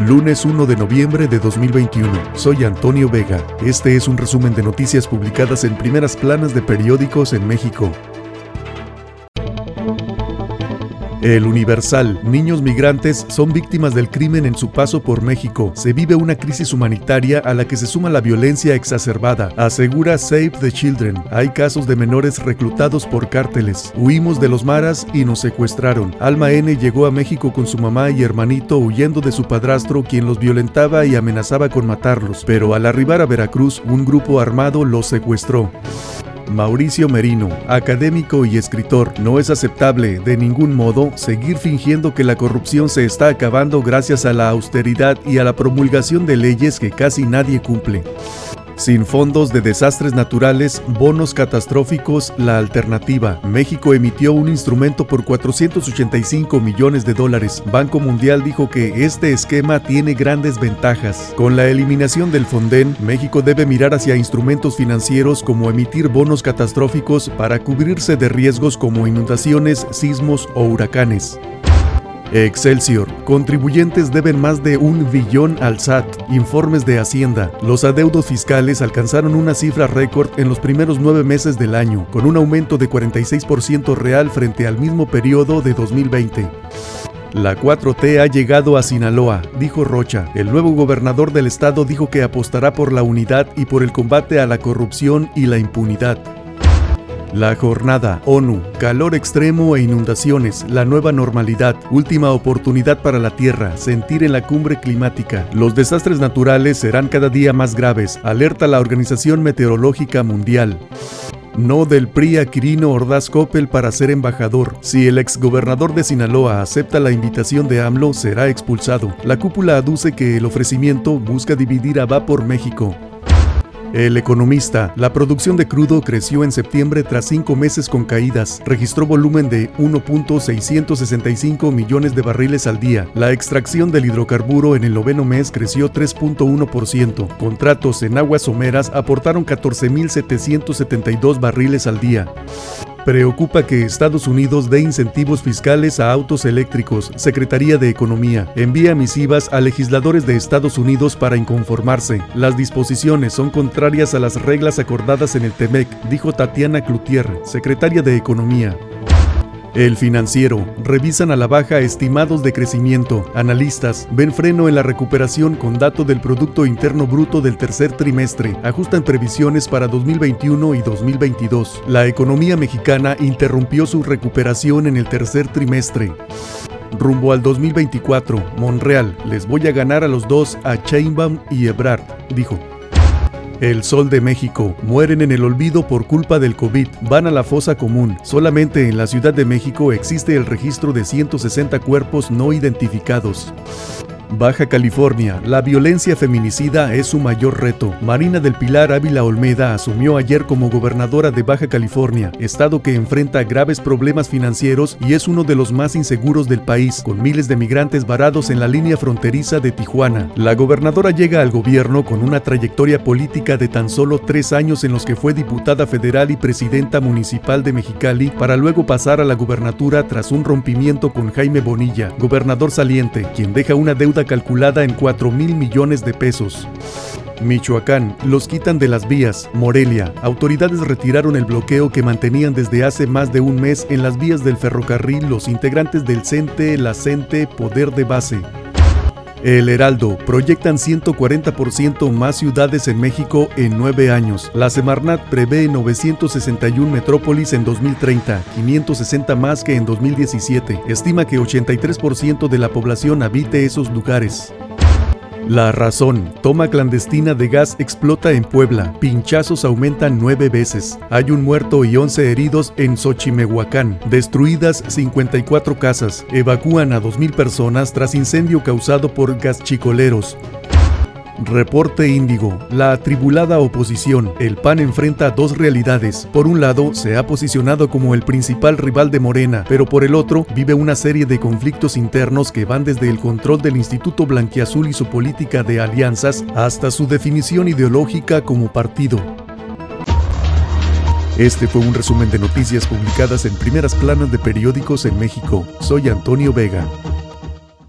Lunes 1 de noviembre de 2021. Soy Antonio Vega. Este es un resumen de noticias publicadas en primeras planas de periódicos en México. El Universal. Niños migrantes son víctimas del crimen en su paso por México. Se vive una crisis humanitaria a la que se suma la violencia exacerbada. Asegura Save the Children. Hay casos de menores reclutados por cárteles. Huimos de los maras y nos secuestraron. Alma N llegó a México con su mamá y hermanito huyendo de su padrastro quien los violentaba y amenazaba con matarlos. Pero al arribar a Veracruz, un grupo armado los secuestró. Mauricio Merino, académico y escritor, no es aceptable de ningún modo seguir fingiendo que la corrupción se está acabando gracias a la austeridad y a la promulgación de leyes que casi nadie cumple. Sin fondos de desastres naturales, bonos catastróficos, la alternativa. México emitió un instrumento por 485 millones de dólares. Banco Mundial dijo que este esquema tiene grandes ventajas. Con la eliminación del Fonden, México debe mirar hacia instrumentos financieros como emitir bonos catastróficos para cubrirse de riesgos como inundaciones, sismos o huracanes. Excelsior. Contribuyentes deben más de un billón al SAT. Informes de Hacienda. Los adeudos fiscales alcanzaron una cifra récord en los primeros nueve meses del año, con un aumento de 46% real frente al mismo periodo de 2020. La 4T ha llegado a Sinaloa, dijo Rocha. El nuevo gobernador del estado dijo que apostará por la unidad y por el combate a la corrupción y la impunidad. La jornada ONU, calor extremo e inundaciones, la nueva normalidad, última oportunidad para la Tierra, sentir en la cumbre climática. Los desastres naturales serán cada día más graves, alerta la Organización Meteorológica Mundial. No del PRI a Quirino Ordaz Coppel para ser embajador. Si el exgobernador de Sinaloa acepta la invitación de AMLO, será expulsado. La cúpula aduce que el ofrecimiento busca dividir a Va por México. El economista, la producción de crudo creció en septiembre tras cinco meses con caídas. Registró volumen de 1.665 millones de barriles al día. La extracción del hidrocarburo en el noveno mes creció 3.1%. Contratos en aguas someras aportaron 14.772 barriles al día. Preocupa que Estados Unidos dé incentivos fiscales a autos eléctricos. Secretaría de Economía envía misivas a legisladores de Estados Unidos para inconformarse. Las disposiciones son contrarias a las reglas acordadas en el TEMEC, dijo Tatiana Cloutier, secretaria de Economía. El financiero. Revisan a la baja estimados de crecimiento. Analistas ven freno en la recuperación con dato del Producto Interno Bruto del tercer trimestre. Ajustan previsiones para 2021 y 2022. La economía mexicana interrumpió su recuperación en el tercer trimestre. Rumbo al 2024, Monreal, les voy a ganar a los dos, a Chainbaum y Ebrard, dijo. El Sol de México. Mueren en el olvido por culpa del COVID. Van a la fosa común. Solamente en la Ciudad de México existe el registro de 160 cuerpos no identificados. Baja California, la violencia feminicida es su mayor reto. Marina del Pilar Ávila Olmeda asumió ayer como gobernadora de Baja California, estado que enfrenta graves problemas financieros y es uno de los más inseguros del país, con miles de migrantes varados en la línea fronteriza de Tijuana. La gobernadora llega al gobierno con una trayectoria política de tan solo tres años en los que fue diputada federal y presidenta municipal de Mexicali para luego pasar a la gubernatura tras un rompimiento con Jaime Bonilla, gobernador saliente, quien deja una deuda calculada en 4 mil millones de pesos. Michoacán, los quitan de las vías. Morelia, autoridades retiraron el bloqueo que mantenían desde hace más de un mes en las vías del ferrocarril los integrantes del CENTE, la CENTE, Poder de Base. El Heraldo proyectan 140% más ciudades en México en nueve años. La Semarnat prevé 961 metrópolis en 2030, 560 más que en 2017. Estima que 83% de la población habite esos lugares. La razón. Toma clandestina de gas explota en Puebla. Pinchazos aumentan nueve veces. Hay un muerto y 11 heridos en Xochimehuacán. Destruidas 54 casas. Evacúan a 2.000 personas tras incendio causado por gaschicoleros. Reporte Índigo. La atribulada oposición. El PAN enfrenta dos realidades. Por un lado, se ha posicionado como el principal rival de Morena, pero por el otro, vive una serie de conflictos internos que van desde el control del Instituto Blanquiazul y su política de alianzas hasta su definición ideológica como partido. Este fue un resumen de noticias publicadas en primeras planas de periódicos en México. Soy Antonio Vega.